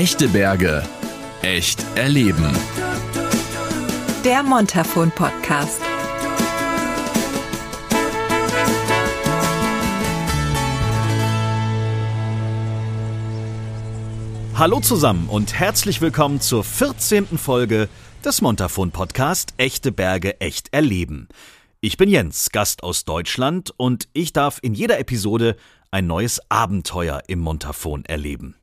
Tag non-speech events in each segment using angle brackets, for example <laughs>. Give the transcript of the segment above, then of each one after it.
Echte Berge. Echt erleben. Der Montafon Podcast. Hallo zusammen und herzlich willkommen zur 14. Folge des Montafon Podcast Echte Berge echt erleben. Ich bin Jens, Gast aus Deutschland und ich darf in jeder Episode ein neues Abenteuer im Montafon erleben.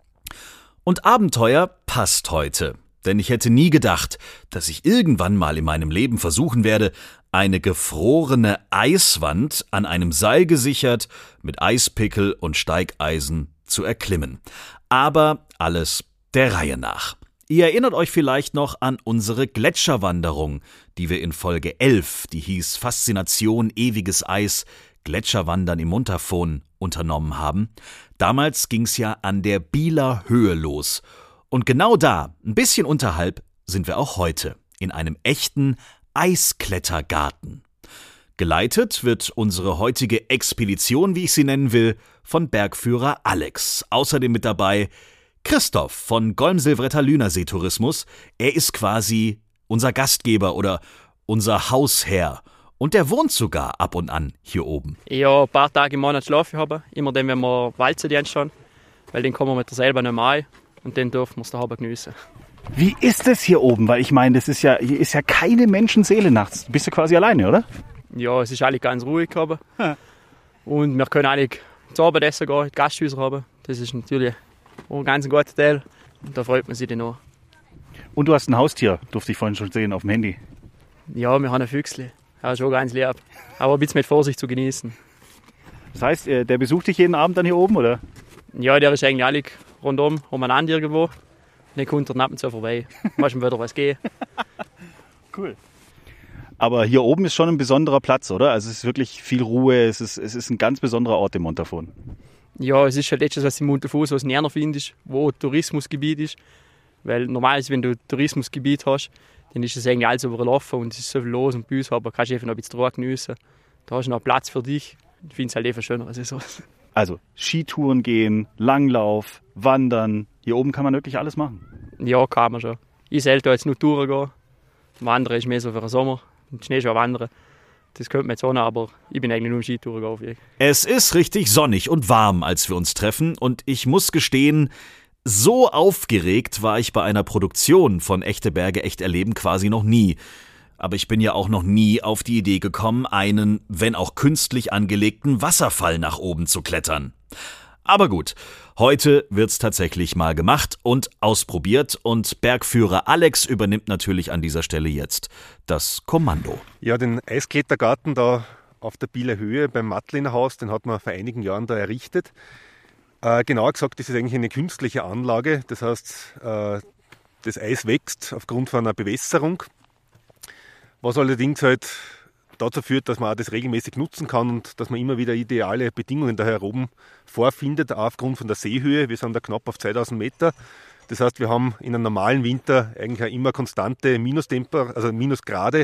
Und Abenteuer passt heute, denn ich hätte nie gedacht, dass ich irgendwann mal in meinem Leben versuchen werde, eine gefrorene Eiswand an einem Seil gesichert mit Eispickel und Steigeisen zu erklimmen. Aber alles der Reihe nach. Ihr erinnert euch vielleicht noch an unsere Gletscherwanderung, die wir in Folge 11, die hieß Faszination ewiges Eis, Gletscherwandern im Montafon unternommen haben. Damals ging's ja an der Bieler Höhe los. Und genau da, ein bisschen unterhalb, sind wir auch heute, in einem echten Eisklettergarten. Geleitet wird unsere heutige Expedition, wie ich sie nennen will, von Bergführer Alex. Außerdem mit dabei Christoph von Golmsilvretter Lünersee Tourismus. Er ist quasi unser Gastgeber oder unser Hausherr. Und der wohnt sogar ab und an hier oben. Ja, ein paar Tage im Monat schlafe ich habe. Immer dann, wenn wir Walzendienst haben. Weil den kommen wir mit der selber nicht mehr Und den dürfen wir es da haben genießen. Wie ist es hier oben? Weil ich meine, das ist ja, hier ist ja keine Menschenseele nachts. Du bist ja quasi alleine, oder? Ja, es ist eigentlich ganz ruhig. Aber. Und wir können eigentlich zu Abend essen gehen, Gasthäuser haben. Das ist natürlich ein ganz guter Teil. Und da freut man sich dann auch. Und du hast ein Haustier, durfte ich vorhin schon sehen auf dem Handy. Ja, wir haben ein Füchsli. Ist schon ganz lieb. Aber ein bisschen mit Vorsicht zu genießen. Das heißt, äh, der besucht dich jeden Abend dann hier oben, oder? Ja, der ist eigentlich alle rundum umeinander irgendwo. Dann kommt er ab und zu vorbei. Manchmal wieder was gehen. <laughs> Cool. Aber hier oben ist schon ein besonderer Platz, oder? Also es ist wirklich viel Ruhe, es ist, es ist ein ganz besonderer Ort im Montafon. Ja, es ist halt etwas, was im Montafon so näher findest, wo Tourismusgebiet ist. Weil normalerweise, wenn du ein Tourismusgebiet hast, dann ist es eigentlich alles überlaufen und es ist so viel los und bei uns aber kannst du einfach noch ein bisschen Ruhe geniessen. Da hast du noch Platz für dich. Ich finde es halt einfach schöner als so. Also Skitouren gehen, Langlauf, Wandern. Hier oben kann man wirklich alles machen. Ja, kann man schon. Ich selten jetzt nur Touren gehen. Wandern ist mehr so für den Sommer. Und Schnee schon wandern. Das könnte man jetzt auch noch, aber ich bin eigentlich nur im Skitouren auf. Es ist richtig sonnig und warm, als wir uns treffen, und ich muss gestehen, so aufgeregt war ich bei einer Produktion von Echte Berge echt erleben quasi noch nie. Aber ich bin ja auch noch nie auf die Idee gekommen, einen, wenn auch künstlich angelegten Wasserfall nach oben zu klettern. Aber gut, heute wird's tatsächlich mal gemacht und ausprobiert und Bergführer Alex übernimmt natürlich an dieser Stelle jetzt das Kommando. Ja, den Eisklettergarten da auf der Bieler Höhe beim Mattliner Haus, den hat man vor einigen Jahren da errichtet. Äh, genauer gesagt, das ist eigentlich eine künstliche Anlage. Das heißt, äh, das Eis wächst aufgrund von einer Bewässerung, was allerdings halt dazu führt, dass man auch das regelmäßig nutzen kann und dass man immer wieder ideale Bedingungen da oben vorfindet, auch aufgrund von der Seehöhe. Wir sind da knapp auf 2000 Meter. Das heißt, wir haben in einem normalen Winter eigentlich auch immer konstante Minustemper, also Minusgrade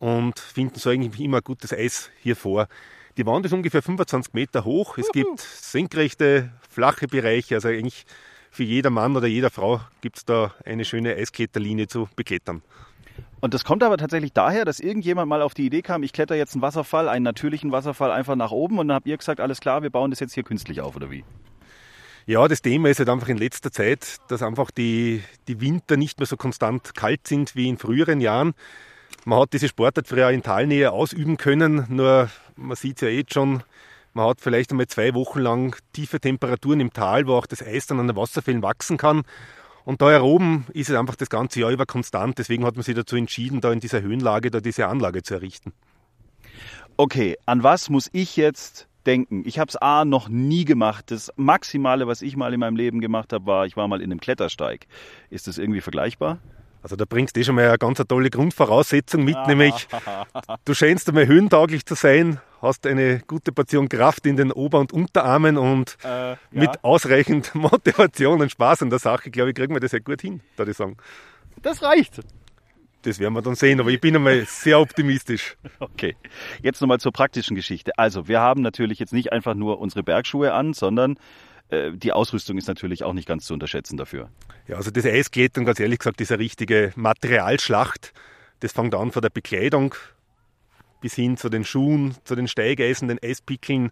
und finden so eigentlich immer gutes Eis hier vor. Die Wand ist ungefähr 25 Meter hoch. Es gibt senkrechte, flache Bereiche. Also eigentlich für jeder Mann oder jeder Frau gibt es da eine schöne Eiskletterlinie zu beklettern. Und das kommt aber tatsächlich daher, dass irgendjemand mal auf die Idee kam, ich kletter jetzt einen Wasserfall, einen natürlichen Wasserfall einfach nach oben und dann habt ihr gesagt, alles klar, wir bauen das jetzt hier künstlich auf, oder wie? Ja, das Thema ist halt einfach in letzter Zeit, dass einfach die, die Winter nicht mehr so konstant kalt sind wie in früheren Jahren. Man hat diese Sportart früher in Talnähe ausüben können, nur man sieht es ja jetzt schon, man hat vielleicht einmal zwei Wochen lang tiefe Temperaturen im Tal, wo auch das Eis dann an den Wasserfällen wachsen kann. Und da oben ist es einfach das ganze Jahr über konstant. Deswegen hat man sich dazu entschieden, da in dieser Höhenlage da diese Anlage zu errichten. Okay, an was muss ich jetzt denken? Ich habe es A noch nie gemacht. Das Maximale, was ich mal in meinem Leben gemacht habe, war, ich war mal in einem Klettersteig. Ist das irgendwie vergleichbar? Also da bringst du eh schon mal eine ganz tolle Grundvoraussetzung mit, nämlich du scheinst einmal höhentauglich zu sein, hast eine gute Portion Kraft in den Ober- und Unterarmen und äh, ja. mit ausreichend <laughs> Motivation und Spaß an der Sache, glaube ich, kriegen wir das ja gut hin, würde ich sagen. Das reicht. Das werden wir dann sehen, aber ich bin einmal sehr optimistisch. Okay, jetzt nochmal zur praktischen Geschichte. Also, wir haben natürlich jetzt nicht einfach nur unsere Bergschuhe an, sondern äh, die Ausrüstung ist natürlich auch nicht ganz zu unterschätzen dafür. Ja, also das Eisklettern, ganz ehrlich gesagt, ist eine richtige Materialschlacht. Das fängt an von der Bekleidung bis hin zu den Schuhen, zu den Steigeisen, den Eispickeln,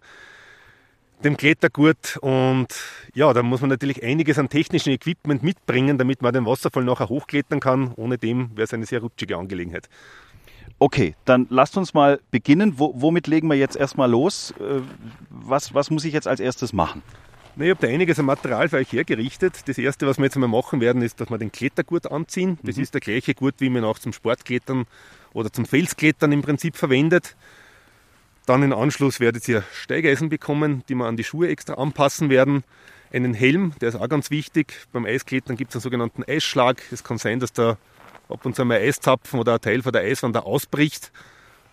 dem Klettergurt und ja, da muss man natürlich einiges an technischem Equipment mitbringen, damit man den Wasserfall nachher hochklettern kann. Ohne dem wäre es eine sehr rutschige Angelegenheit. Okay, dann lasst uns mal beginnen. Wo, womit legen wir jetzt erstmal los? Äh, was, was muss ich jetzt als erstes machen? Na, ich habe da einiges an Material für euch hergerichtet. Das erste, was wir jetzt einmal machen werden, ist, dass wir den Klettergurt anziehen. Das mhm. ist der gleiche Gurt, wie man auch zum Sportklettern oder zum Felsklettern im Prinzip verwendet. Dann im Anschluss werdet ihr Steigeisen bekommen, die wir an die Schuhe extra anpassen werden. Einen Helm, der ist auch ganz wichtig. Beim Eisklettern gibt es einen sogenannten Eisschlag. Es kann sein, dass da ab und zu mal Eiszapfen oder ein Teil von der Eiswand ausbricht.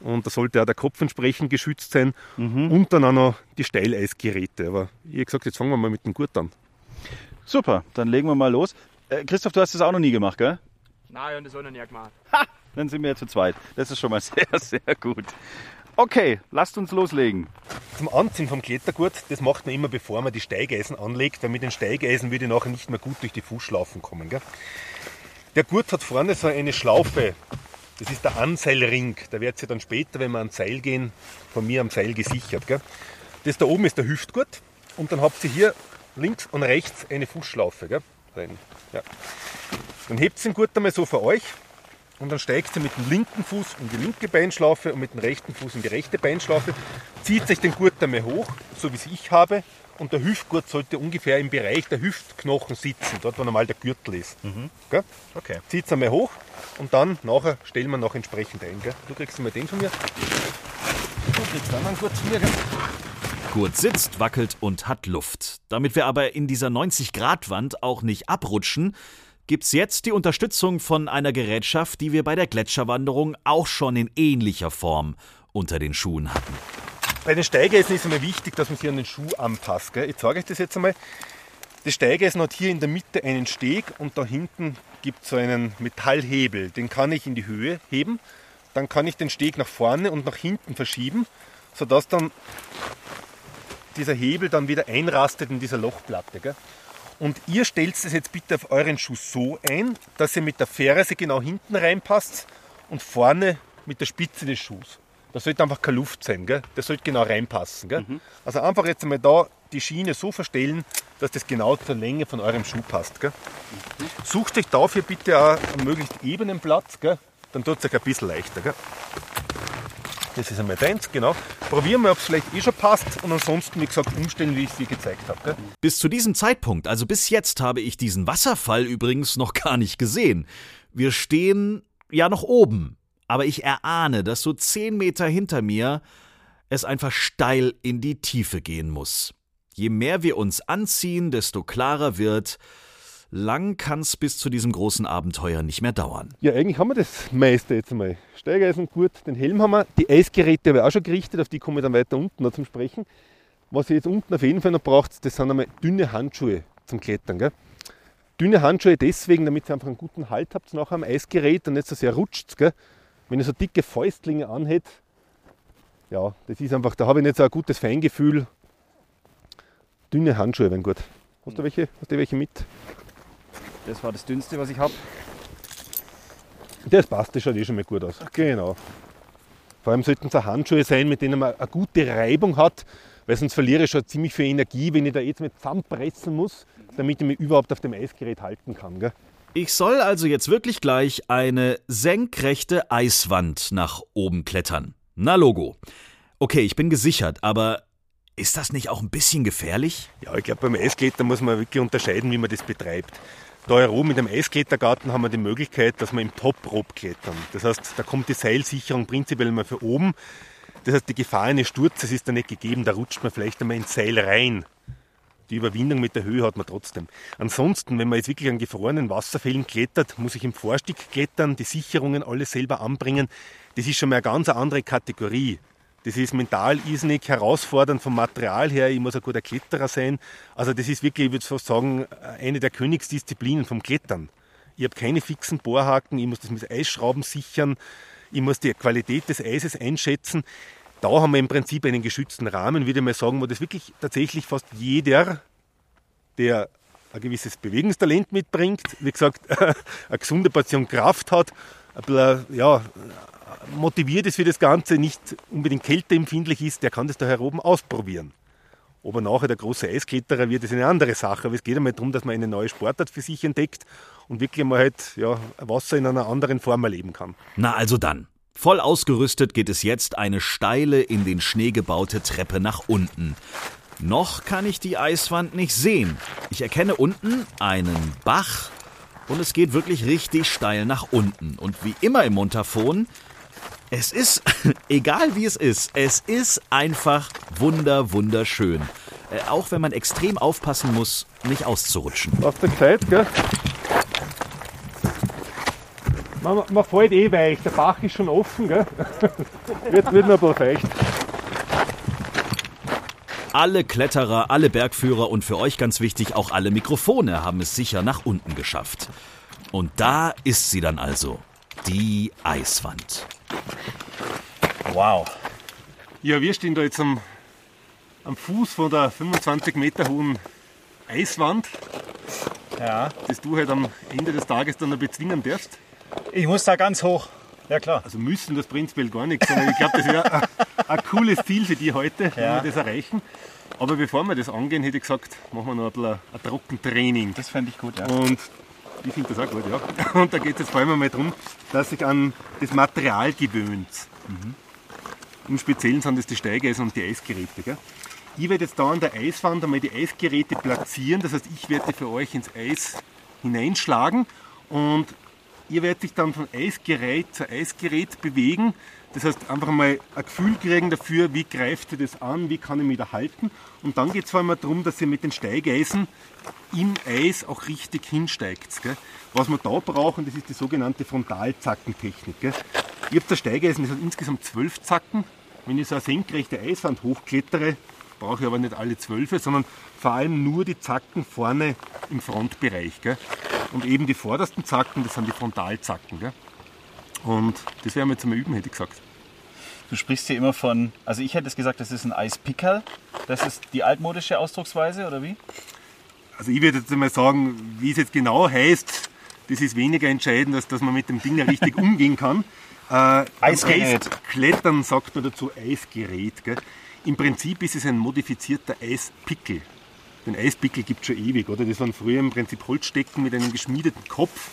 Und da sollte auch der Kopf entsprechend geschützt sein. Mhm. Und dann auch noch die Steileisgeräte. Aber wie gesagt, jetzt fangen wir mal mit dem Gurt an. Super, dann legen wir mal los. Äh, Christoph, du hast das auch noch nie gemacht, gell? Nein, ich habe das auch noch nie gemacht. Ha! Dann sind wir ja zu zweit. Das ist schon mal <laughs> sehr, sehr gut. Okay, lasst uns loslegen. Zum Anziehen vom Klettergurt, das macht man immer bevor man die Steigeisen anlegt, weil mit den Steigeisen würde ich nachher nicht mehr gut durch die Fußschlaufen kommen. Gell? Der Gurt hat vorne so eine Schlaufe, das ist der Anseilring. Da wird sie dann später, wenn wir ans Seil gehen, von mir am Seil gesichert. Gell? Das da oben ist der Hüftgurt und dann habt ihr hier links und rechts eine Fußschlaufe. Gell? Ja. Dann hebt ihr den Gurt einmal so für euch und dann steigt ihr mit dem linken Fuß in die linke Beinschlaufe und mit dem rechten Fuß in die rechte Beinschlaufe, zieht sich den Gurt einmal hoch, so wie es ich habe, und der Hüftgurt sollte ungefähr im Bereich der Hüftknochen sitzen, dort wo normal der Gürtel ist. Mhm. Okay. Zieht es einmal hoch und dann nachher stellen wir noch entsprechend ein. Gell? Du kriegst einmal den von mir. Du kriegst dann einen Gurt von mir. Gell? Gurt sitzt, wackelt und hat Luft. Damit wir aber in dieser 90-Grad-Wand auch nicht abrutschen, gibt's jetzt die Unterstützung von einer Gerätschaft, die wir bei der Gletscherwanderung auch schon in ähnlicher Form unter den Schuhen hatten. Bei den Steigeisen ist es immer wichtig, dass man sich an den Schuh anpasst. Gell? Ich zeige euch das jetzt einmal. Das Steigeisen hat hier in der Mitte einen Steg und da hinten gibt es so einen Metallhebel. Den kann ich in die Höhe heben. Dann kann ich den Steg nach vorne und nach hinten verschieben, sodass dann dieser Hebel dann wieder einrastet in dieser Lochplatte. Gell? Und ihr stellt es jetzt bitte auf euren Schuh so ein, dass ihr mit der Ferse genau hinten reinpasst und vorne mit der Spitze des Schuhs. Da sollte einfach keine Luft sein, gell? das sollte genau reinpassen. Gell? Mhm. Also einfach jetzt einmal da die Schiene so verstellen, dass das genau zur Länge von eurem Schuh passt. Gell? Sucht euch dafür bitte auch einen möglichst ebenen Platz, gell? dann tut es euch ein bisschen leichter. Gell? Das ist einmal deins, genau. Probieren wir, ob es vielleicht eh schon passt und ansonsten, wie gesagt, umstellen, wie ich es dir gezeigt habe. Bis zu diesem Zeitpunkt, also bis jetzt, habe ich diesen Wasserfall übrigens noch gar nicht gesehen. Wir stehen ja noch oben, aber ich erahne, dass so zehn Meter hinter mir es einfach steil in die Tiefe gehen muss. Je mehr wir uns anziehen, desto klarer wird, lang kann es bis zu diesem großen Abenteuer nicht mehr dauern. Ja, eigentlich haben wir das meiste jetzt einmal. Steigeisen gut, den Helm haben wir, die Eisgeräte habe ich auch schon gerichtet, auf die komme ich dann weiter unten noch zum Sprechen. Was ihr jetzt unten auf jeden Fall noch braucht, das sind einmal dünne Handschuhe zum Klettern. Gell? Dünne Handschuhe deswegen, damit ihr einfach einen guten Halt habt nachher am Eisgerät und nicht so sehr rutscht. Gell? Wenn ihr so dicke Fäustlinge anhält, ja, das ist einfach, da habe ich nicht so ein gutes Feingefühl. Dünne Handschuhe wären gut. Hast du welche, hast du welche mit? Das war das dünnste, was ich habe. Das passt, das schaut eh schon mal gut aus. Genau. Vor allem sollten es Handschuhe sein, mit denen man eine gute Reibung hat, weil sonst verliere ich schon ziemlich viel Energie, wenn ich da jetzt mit zusammenpressen muss, damit ich mich überhaupt auf dem Eisgerät halten kann. Gell? Ich soll also jetzt wirklich gleich eine senkrechte Eiswand nach oben klettern. Na Logo. Okay, ich bin gesichert, aber ist das nicht auch ein bisschen gefährlich? Ja, ich glaube, beim Eisklettern muss man wirklich unterscheiden, wie man das betreibt. Da oben in dem Eisklettergarten haben wir die Möglichkeit, dass wir im Top-Rope klettern. Das heißt, da kommt die Seilsicherung prinzipiell mal für oben. Das heißt, die Gefahr eines Sturzes ist da nicht gegeben, da rutscht man vielleicht einmal ins Seil rein. Die Überwindung mit der Höhe hat man trotzdem. Ansonsten, wenn man jetzt wirklich an gefrorenen Wasserfällen klettert, muss ich im Vorstieg klettern, die Sicherungen alles selber anbringen. Das ist schon mal eine ganz andere Kategorie. Das ist mental irrsinnig herausfordernd vom Material her. Ich muss ein guter Kletterer sein. Also das ist wirklich, ich würde fast sagen, eine der Königsdisziplinen vom Klettern. Ich habe keine fixen Bohrhaken, ich muss das mit Eisschrauben sichern, ich muss die Qualität des Eises einschätzen. Da haben wir im Prinzip einen geschützten Rahmen, würde ich mal sagen, wo das wirklich tatsächlich fast jeder der ein gewisses Bewegungstalent mitbringt, wie gesagt, <laughs> eine gesunde Portion Kraft hat, ein bisschen, ja, motiviert ist für das Ganze, nicht unbedingt kälteempfindlich ist, der kann das da hier oben ausprobieren. Ob er nachher der große Eiskletterer wird, ist eine andere Sache. Aber es geht einmal darum, dass man eine neue Sportart für sich entdeckt und wirklich mal halt, ja, Wasser in einer anderen Form erleben kann. Na also dann. Voll ausgerüstet geht es jetzt eine steile, in den Schnee gebaute Treppe nach unten. Noch kann ich die Eiswand nicht sehen. Ich erkenne unten einen Bach und es geht wirklich richtig steil nach unten. Und wie immer im Montafon, es ist, <laughs> egal wie es ist, es ist einfach wunder, wunderschön. Äh, auch wenn man extrem aufpassen muss, nicht auszurutschen. Auf der Zeit, gell? Man, man fällt eh weich, der Bach ist schon offen, gell? <laughs> wird, wird noch ein bisschen feucht. Alle Kletterer, alle Bergführer und für euch ganz wichtig, auch alle Mikrofone haben es sicher nach unten geschafft. Und da ist sie dann also, die Eiswand. Wow. Ja, wir stehen da jetzt am, am Fuß von der 25 Meter hohen Eiswand, Ja. das du halt am Ende des Tages dann noch bezwingen darfst. Ich muss da ganz hoch. Ja klar. Also müssen das prinzipiell gar nichts, aber ich glaube, das wäre ein, ein cooles Ziel für die heute, wenn Ja. wir das erreichen. Aber bevor wir das angehen, hätte ich gesagt, machen wir noch ein bisschen ein Trockentraining. Das fände ich gut, ja. Und ich finde das auch gut, ja. <laughs> Und da geht es jetzt vor allem einmal darum, dass sich an das Material gewöhnt. Im Speziellen sind das die Steigeisen und die Eisgeräte. Gell? Ich werde jetzt da an der Eiswand einmal die Eisgeräte platzieren. Das heißt, ich werde für euch ins Eis hineinschlagen und ihr werdet sich dann von Eisgerät zu Eisgerät bewegen. Das heißt, einfach mal ein Gefühl kriegen dafür, wie greift ihr das an, wie kann ich mich da halten. Und dann geht es vor allem darum, dass ihr mit den Steigeisen im Eis auch richtig hinsteigt. Gell? Was wir da brauchen, das ist die sogenannte Frontalzackentechnik. Gell? Ich habe das Steigeisen, das hat insgesamt zwölf Zacken. Wenn ich so eine senkrechte Eiswand hochklettere, brauche ich aber nicht alle zwölf, sondern vor allem nur die Zacken vorne im Frontbereich. Gell? Und eben die vordersten Zacken, das sind die Frontalzacken. Gell? Und das werden wir jetzt einmal üben, hätte ich gesagt. Du sprichst hier immer von, also ich hätte es gesagt, das ist ein Eispickerl. Das ist die altmodische Ausdrucksweise, oder wie? Also ich würde jetzt einmal sagen, wie es jetzt genau heißt, das ist weniger entscheidend, als dass man mit dem Ding ja richtig <laughs> umgehen kann. Äh, Eisgerät. Eisklettern sagt man dazu Eisgerät. Gell? Im Prinzip ist es ein modifizierter Eispickel. Den Eispickel gibt es schon ewig, oder? Das waren früher im Prinzip Holzstecken mit einem geschmiedeten Kopf.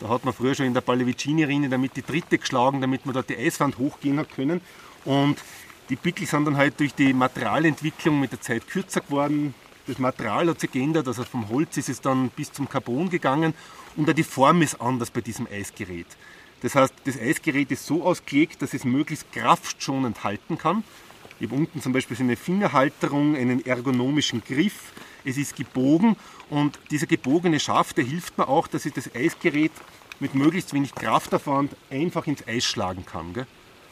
Da hat man früher schon in der Pallavicini-Rinne damit die dritte geschlagen, damit man dort die Eiswand hochgehen hat können. Und die Pickel sind dann halt durch die Materialentwicklung mit der Zeit kürzer geworden. Das Material hat sich geändert, also vom Holz ist es dann bis zum Carbon gegangen und auch die Form ist anders bei diesem Eisgerät. Das heißt, das Eisgerät ist so ausgelegt, dass es möglichst kraftschonend halten kann. Ich habe unten zum Beispiel so eine Fingerhalterung, einen ergonomischen Griff. Es ist gebogen und dieser gebogene Schaft, der hilft mir auch, dass ich das Eisgerät mit möglichst wenig Kraftaufwand einfach ins Eis schlagen kann. Gell?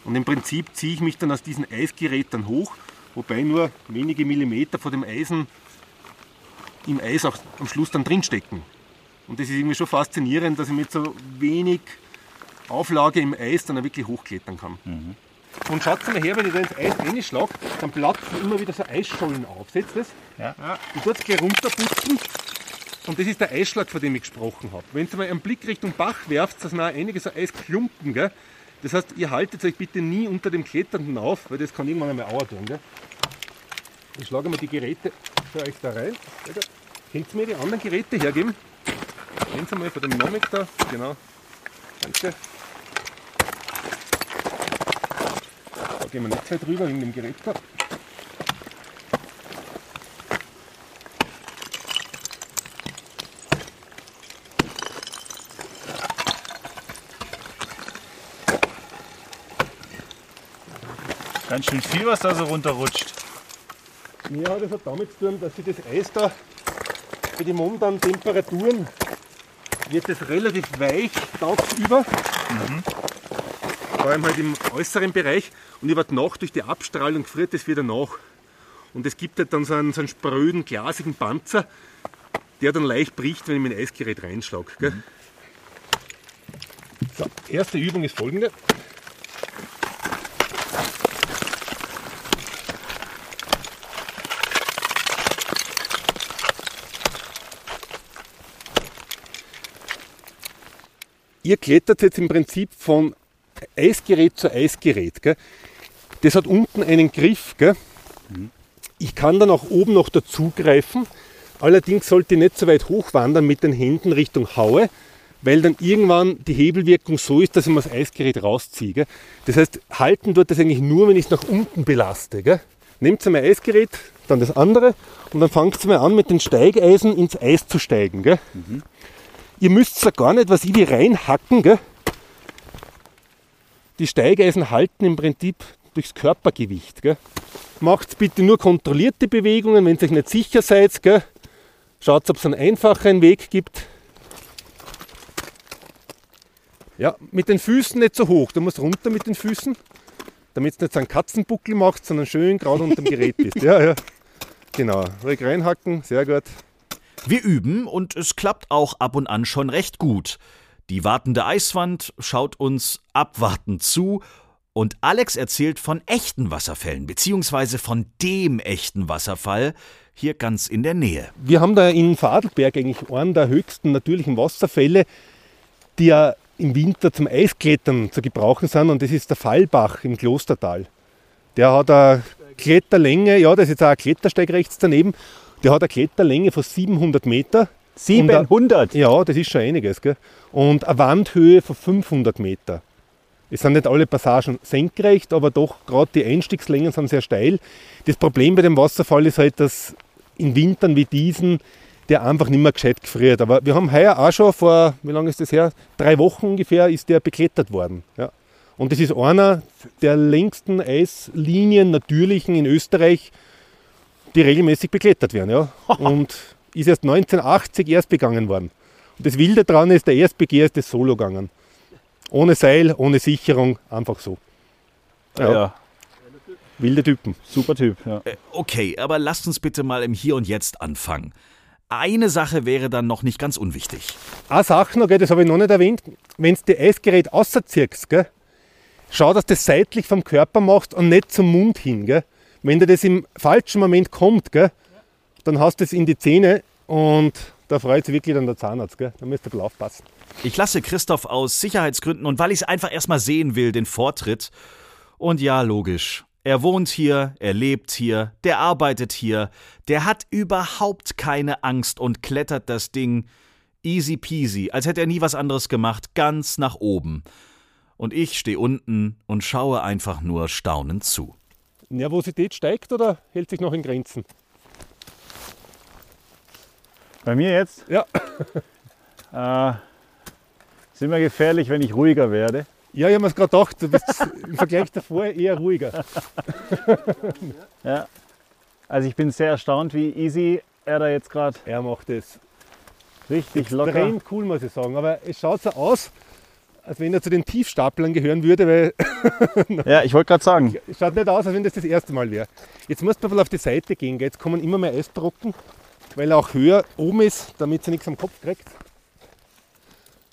Und im Prinzip ziehe ich mich dann aus diesem Eisgerät dann hoch, wobei nur wenige Millimeter vor dem Eisen im Eis auch am Schluss dann drinstecken. Und das ist irgendwie schon faszinierend, dass ich mit so wenig Auflage im Eis dann auch wirklich hochklettern kann. Und schaut mal her, wenn ich da ins Eis reinschlage, dann platzen immer wieder so Eisschollen auf. Seht ihr das? Ja. Ich tue es gleich runterputzen. Und das ist der Eisschlag, von dem ich gesprochen habe. Wenn ihr mal einen Blick Richtung Bach werft, da sind auch einige so Eisklumpen. Gell? Das heißt, ihr haltet euch bitte nie unter dem Kletternden auf, weil das kann irgendwann einmal Auer tun. Gell? Ich schlage mal die Geräte für euch da rein. Könnt ihr mir die anderen Geräte hergeben? Nehmen Sie mal von dem Manometer. Genau. Danke. Da gehen wir nicht weit drüber wegen dem Gerät da. Ganz schön viel, was da so runterrutscht. Das hat damit zu tun, dass sich das Eis da bei den momentanen Temperaturen wird es relativ weich tagsüber. Vor allem halt im äußeren Bereich und über die Nacht durch die Abstrahlung friert es wieder nach. Und es gibt halt dann so einen, so einen spröden, glasigen Panzer, der dann leicht bricht, wenn ich mein Eisgerät reinschlage. Mhm. So, erste Übung ist folgende. Ihr klettert jetzt im Prinzip von Eisgerät zu Eisgerät. Gell? Das hat unten einen Griff. Gell? Ich kann dann auch oben noch dazugreifen. Allerdings sollte ich nicht so weit hochwandern mit den Händen Richtung Haue, weil dann irgendwann die Hebelwirkung so ist, dass ich mir das Eisgerät rausziehe. Gell? Das heißt, halten tut das eigentlich nur, wenn ich es nach unten belaste. Gell? Nehmt ihr mein Eisgerät, dann das andere und dann fangt ihr mal an, mit den Steigeisen ins Eis zu steigen. Gell? Ihr müsst ja gar nicht, was ich wie reinhacken. Gell? Die Steigeisen halten im Prinzip durchs Körpergewicht. Gell? Macht bitte nur kontrollierte Bewegungen, wenn ihr euch nicht sicher seid. Gell? Schaut, ob es einen einfacheren Weg gibt. Ja, mit den Füßen nicht so hoch. Du musst runter mit den Füßen, damit du nicht so einen Katzenbuckel machst, sondern schön gerade unter dem Gerät bist. Ja, ja. Genau. Ruhig reinhacken, sehr gut. Wir üben und es klappt auch ab und an schon recht gut. Die wartende Eiswand schaut uns abwartend zu und Alex erzählt von echten Wasserfällen, beziehungsweise von dem echten Wasserfall hier ganz in der Nähe. Wir haben da in Fadelberg eigentlich einen der höchsten natürlichen Wasserfälle, die ja im Winter zum Eisklettern zu gebrauchen sind und das ist der Fallbach im Klostertal. Der hat eine Kletterlänge, ja, das ist jetzt auch ein Klettersteig rechts daneben, der hat eine Kletterlänge von 700 Meter. 700? Ja, das ist schon einiges. Gell? Und eine Wandhöhe von 500 Meter. Es sind nicht alle Passagen senkrecht, aber doch gerade die Einstiegslängen sind sehr steil. Das Problem bei dem Wasserfall ist halt, dass in Wintern wie diesen der einfach nicht mehr gescheit gefriert. Aber wir haben heuer auch schon vor, wie lange ist das her? Drei Wochen ungefähr ist der beklettert worden. Ja. Und das ist einer der längsten Eislinien natürlichen in Österreich, die regelmäßig beklettert werden. Ja. <laughs> Und ist erst 1980 erst begangen worden. Und das Wilde daran ist, der Erstbegehr ist das Solo gegangen. Ohne Seil, ohne Sicherung, einfach so. Ja. Wilde Typen. Super Typ. Ja. Äh, Okay, aber lasst uns bitte mal im Hier und Jetzt anfangen. Eine Sache wäre dann noch nicht ganz unwichtig. Eine Sache noch, das habe ich noch nicht erwähnt, wenn du das Eisgerät gell, schau, dass du das seitlich vom Körper machst und nicht zum Mund hin. Gell. Wenn dir das im falschen Moment kommt, gell, dann hast du es in die Zähne und da freut sich wirklich dann der Zahnarzt. Gell. Da müsst ihr ein bisschen aufpassen. Ich lasse Christoph aus Sicherheitsgründen und weil ich es einfach erstmal sehen will, den Vortritt. Und ja, logisch. Er wohnt hier, er lebt hier, der arbeitet hier, der hat überhaupt keine Angst und klettert das Ding easy peasy, als hätte er nie was anderes gemacht, ganz nach oben. Und ich stehe unten und schaue einfach nur staunend zu. Nervosität steigt oder hält sich noch in Grenzen? Bei mir jetzt Ja. <laughs> äh, ist immer gefährlich, wenn ich ruhiger werde. Ja, ich habe mir gerade gedacht, du bist <laughs> im Vergleich davor eher ruhiger. <laughs> Ja. Also ich bin sehr erstaunt, wie easy er da jetzt gerade Er macht es richtig locker. extrem cool, muss ich sagen. Aber es schaut so aus, als wenn er zu den Tiefstaplern gehören würde, weil Ja, ich wollte gerade sagen. es schaut nicht aus, als wenn das das erste Mal wäre. Jetzt muss man ein bisschen auf die Seite gehen. gell. Jetzt kommen immer mehr Eisbrocken, weil er auch höher oben ist, damit sie nichts am Kopf kriegt.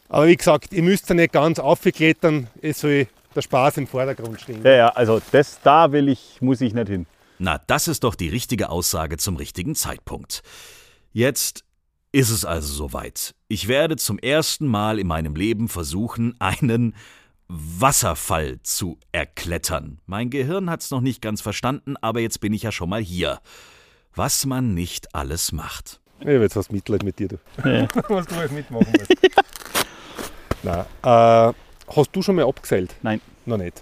Aber wie gesagt, ihr müsst ja nicht ganz aufklettern, es soll der Spaß im Vordergrund stehen. Ja, ja, also das da will ich, muss ich nicht hin. Na, das ist doch die richtige Aussage zum richtigen Zeitpunkt. Jetzt ist es also soweit. Ich werde zum ersten Mal in meinem Leben versuchen, einen Wasserfall zu erklettern. Mein Gehirn hat's noch nicht ganz verstanden, aber jetzt bin ich ja schon mal hier. Was man nicht alles macht. Ich habe jetzt was Mitleid mit dir. Du. <laughs> was du alles mitmachen musst. Nein. Äh, hast du schon mal abgeseilt? Nein. Noch nicht.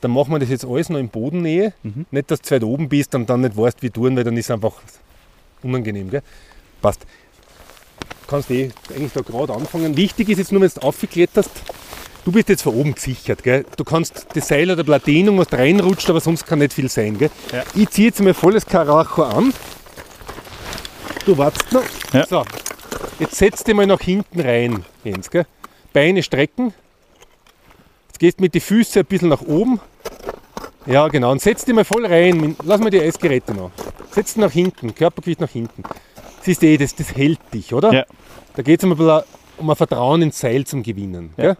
Dann machen wir das jetzt alles noch in Bodennähe. Mhm. Nicht, dass du zu weit oben bist und dann nicht weißt, wie tun, weil dann ist es einfach unangenehm. Gell? Passt. Kannst eh eigentlich da gerade anfangen. Wichtig ist jetzt nur, wenn du aufkletterst, du bist jetzt von oben gesichert. Gell? Du kannst das Seil oder Platinum, was reinrutscht, aber sonst kann nicht viel sein. Gell? Ja. Ich ziehe jetzt mal volles Karacho an. Du wartest noch. Ja. So, jetzt setz dich mal nach hinten rein, Jens. Gell? Beine strecken. Jetzt gehst mit den Füßen ein bisschen nach oben. Ja, genau. Und setz dich mal voll rein. Lass mal die Eisgeräte noch. Setz dich nach hinten, Körpergewicht nach hinten. Siehst du eh, das, das hält dich, oder? Ja. Da geht es um ein Vertrauen ins Seil zum Gewinnen. Ja. Gell?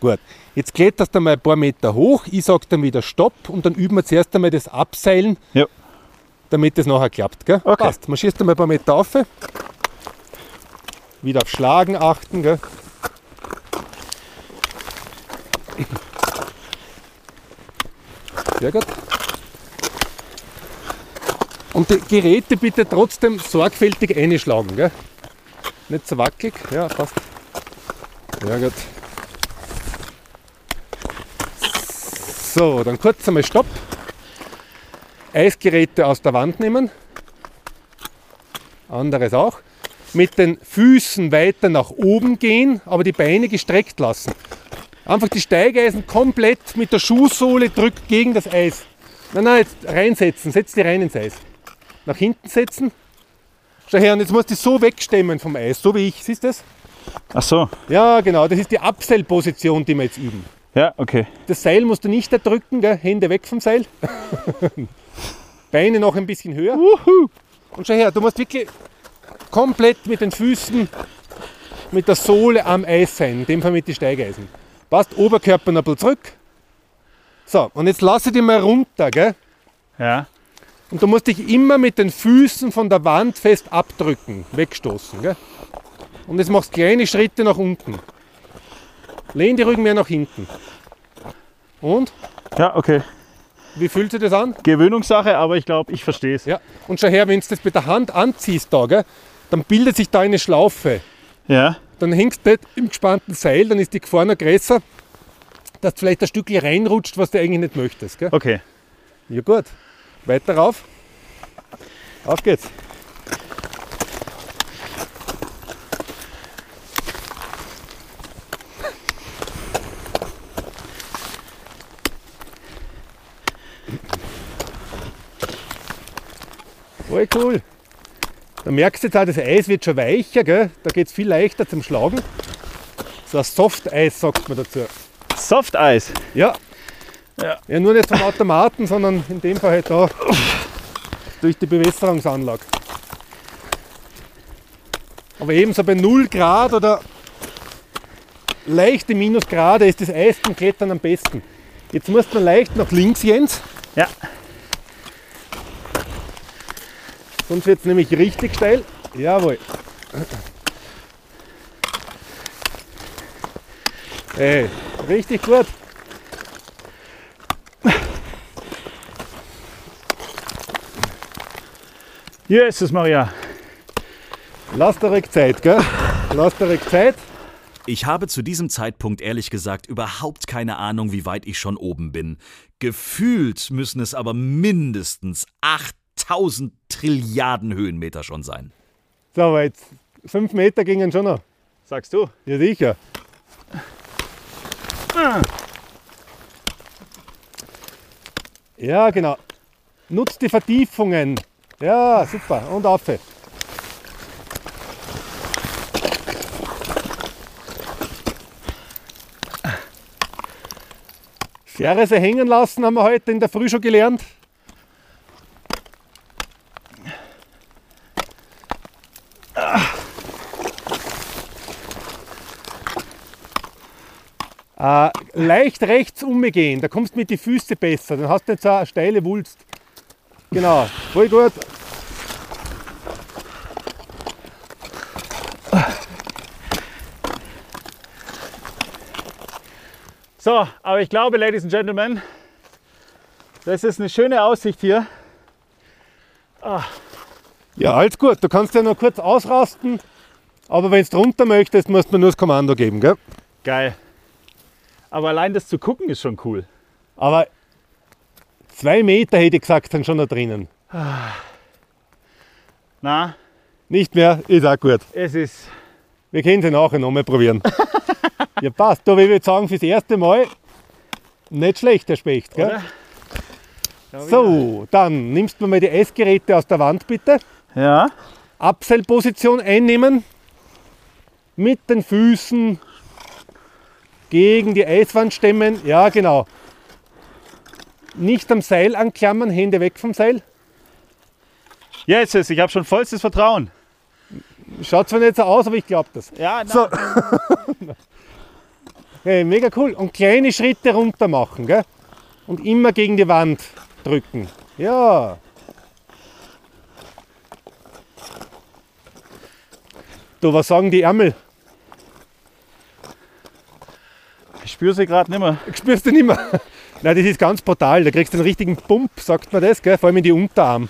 Gut, jetzt kletterst du einmal ein paar Meter hoch, ich sage dann wieder Stopp und dann üben wir zuerst einmal das Abseilen, ja. damit das nachher klappt. Gell? Okay. Passt, man schießt einmal ein paar Meter auf, wieder auf Schlagen achten. Gell? Sehr gut. Und die Geräte bitte trotzdem sorgfältig einschlagen. Gell? Nicht so wackelig. Ja, passt. Sehr gut. So, dann kurz einmal Stopp. Eisgeräte aus der Wand nehmen. Anderes auch. Mit den Füßen weiter nach oben gehen, aber die Beine gestreckt lassen. Einfach die Steigeisen komplett mit der Schuhsohle drückt gegen das Eis. Nein, nein, jetzt reinsetzen. Setz die rein ins Eis. Nach hinten setzen. Schau her, und jetzt musst du so wegstemmen vom Eis, so wie ich. Siehst du das? Ach so. Ja, genau. Das ist die Abseilposition, die wir jetzt üben. Ja, okay. Das Seil musst du nicht erdrücken, gell? Hände weg vom Seil. <laughs> Beine noch ein bisschen höher. Und schau her, du musst wirklich komplett mit den Füßen, mit der Sohle am Eis sein, in dem Fall mit den Steigeisen. Passt, Oberkörper noch ein bisschen zurück. So, und jetzt lasse dich mal runter, gell? Ja. Und du musst dich immer mit den Füßen von der Wand fest abdrücken, wegstoßen. Gell? Und jetzt machst du kleine Schritte nach unten. Lehn die Rücken mehr nach hinten. Und? Ja, okay. Wie fühlt sich das an? Gewöhnungssache, aber ich glaube, ich verstehe es. Ja. Und schau her, wenn du das mit der Hand anziehst, da, gell, dann bildet sich da eine Schlaufe. Ja. Dann hängst du im gespannten Seil, dann ist die Gefahr noch größer, dass du vielleicht ein Stückchen reinrutscht, was du eigentlich nicht möchtest. Gell? Okay. Ja gut. Weiter rauf. Auf geht's. Voll cool. Da merkst du jetzt auch, das Eis wird schon weicher, gell? da geht es viel leichter zum Schlagen. So ein Soft-Eis sagt man dazu. Softeis. Ja. Ja. ja. Nur nicht vom Automaten, sondern in dem Fall halt da durch die Bewässerungsanlage. Aber ebenso bei 0 Grad oder leichte Minusgrade ist das Eis zum Klettern am besten. Jetzt musst du leicht nach links, Jens. Ja. Sonst wird es nämlich richtig steil. Jawohl. Ey, richtig gut. Jesus Maria. Lass dir ruhig Zeit, gell? Lass dir ruhig Zeit. Ich habe zu diesem Zeitpunkt ehrlich gesagt überhaupt keine Ahnung, wie weit ich schon oben bin. Gefühlt müssen es aber mindestens 8000 Trilliarden Höhenmeter schon sein. So, aber jetzt 5 Meter gingen schon noch. Sagst du? Ja, sicher. Ja, genau. Nutzt die Vertiefungen. Ja, super. Und auf. Ferse hängen lassen haben wir heute in der Früh schon gelernt. Äh, leicht rechts umgehen, da kommst du mit den Füßen besser, dann hast du nicht so eine steile Wulst. Genau, voll gut. So, aber ich glaube, Ladies and Gentlemen, das ist eine schöne Aussicht hier. Ja, alles gut, du kannst ja noch kurz ausrasten, aber wenn du runter möchtest, musst du mir nur das Kommando geben, gell? Geil. Aber allein das zu gucken ist schon cool. Aber zwei Meter hätte ich gesagt, sind schon da drinnen. Na, Nicht mehr, ist auch gut. es ist. Wir können sie nachher nochmal probieren. <laughs> ja, passt. Da will ich sagen, fürs erste Mal nicht schlecht, der Specht. Gell? So, dann nimmst du mal die Essgeräte aus der Wand bitte. Ja. Abseilposition einnehmen. Mit den Füßen gegen die Eiswand stemmen. Ja, genau. Nicht am Seil anklammern, Hände weg vom Seil. Jesus, ich habe schon vollstes Vertrauen. Schaut zwar nicht so aus, aber ich glaube das. Ja, na, So. <laughs> Hey, mega cool. Und kleine Schritte runter machen. Gell? Und immer gegen die Wand drücken. Ja. Du, was sagen die Ärmel? Ich spüre sie gerade nicht mehr. <laughs> Spürst du nicht mehr? <laughs> Nein, das ist ganz brutal. Da kriegst du einen richtigen Pump, sagt man das, gell? vor allem in die Unterarm.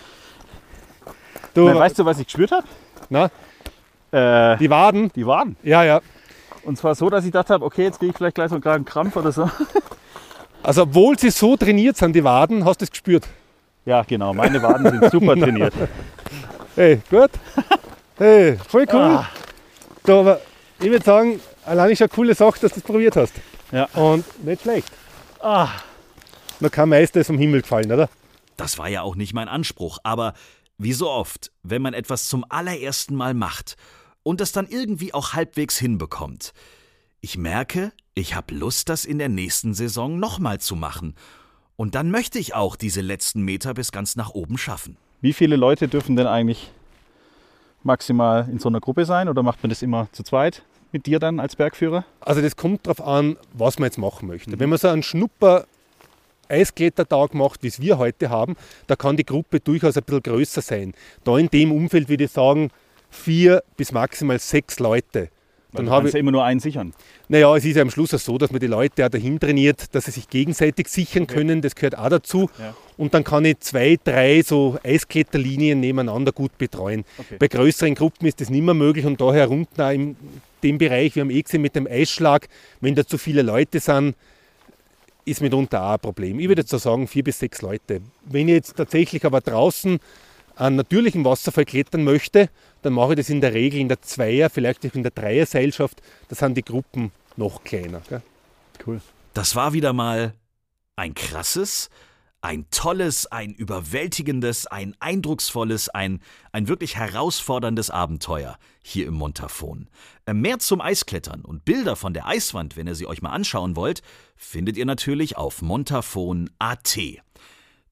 Du, Nein, weißt du, was ich gespürt habe? na, Äh, die Waden, die Waden. ja, ja. Und zwar so, dass ich gedacht habe, okay, jetzt kriege ich vielleicht gleich so einen kleinen Krampf oder so. <laughs> Also, obwohl sie so trainiert sind, die Waden, hast du es gespürt. Ja, genau. Meine Waden sind super trainiert. Hey, gut. Hey, voll cool. Ah. Du, aber ich würde sagen, allein ist eine coole Sache, dass du es probiert hast. Ja. Und nicht schlecht. Ah, Noch kein Meister ist vom Himmel gefallen, oder? Das war ja auch nicht mein Anspruch, aber wie so oft, wenn man etwas zum allerersten Mal macht und es dann irgendwie auch halbwegs hinbekommt. Ich merke, ich habe Lust, das in der nächsten Saison nochmal zu machen. Und dann möchte ich auch diese letzten Meter bis ganz nach oben schaffen. Wie viele Leute dürfen denn eigentlich maximal in so einer Gruppe sein oder macht man das immer zu zweit mit dir dann als Bergführer? Also das kommt darauf an, was man jetzt machen möchte. Wenn man so einen Schnupper Eisklettertag macht, wie es wir heute haben, da kann die Gruppe durchaus ein bisschen größer sein. Da in dem Umfeld würde ich sagen, vier bis maximal sechs Leute. Dann Dann habe ich ich, immer nur einen sichern. naja, es ist ja am Schluss auch so, dass man die Leute auch dahin trainiert, dass sie sich gegenseitig sichern können. Das gehört auch dazu. Ja. Und dann kann ich zwei, drei so Eiskletterlinien nebeneinander gut betreuen. Okay. Bei größeren Gruppen ist das nicht mehr möglich und daher unten auch in dem Bereich, wir haben eh gesehen mit dem Eisschlag, wenn da zu viele Leute sind, ist mitunter auch ein Problem. Ich würde jetzt so sagen, vier bis sechs Leute. Wenn ich jetzt tatsächlich aber draußen einen natürlichen Wasserfall klettern möchte, dann mache ich das in der Regel in der Zweier, vielleicht auch in der Dreier-Seilschaft. Da sind die Gruppen noch kleiner. Gell? Cool. Das war wieder mal ein krasses, ein tolles, ein überwältigendes, ein eindrucksvolles, ein, ein wirklich herausforderndes Abenteuer hier im Montafon. Äh, Mehr zum Eisklettern und Bilder von der Eiswand, wenn ihr sie euch mal anschauen wollt, findet ihr natürlich auf montafon.at.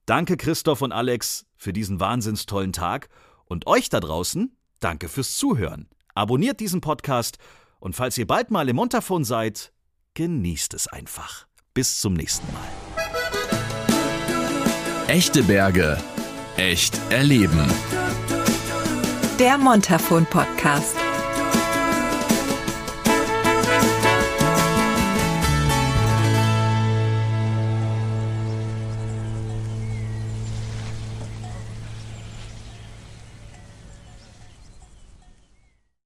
Danke Christoph und Alex für diesen wahnsinnstollen Tag und euch da draußen, danke fürs Zuhören. Abonniert diesen Podcast und falls ihr bald mal im Montafon seid, genießt es einfach. Bis zum nächsten Mal. Echte Berge. Echt erleben. Der Montafon Podcast.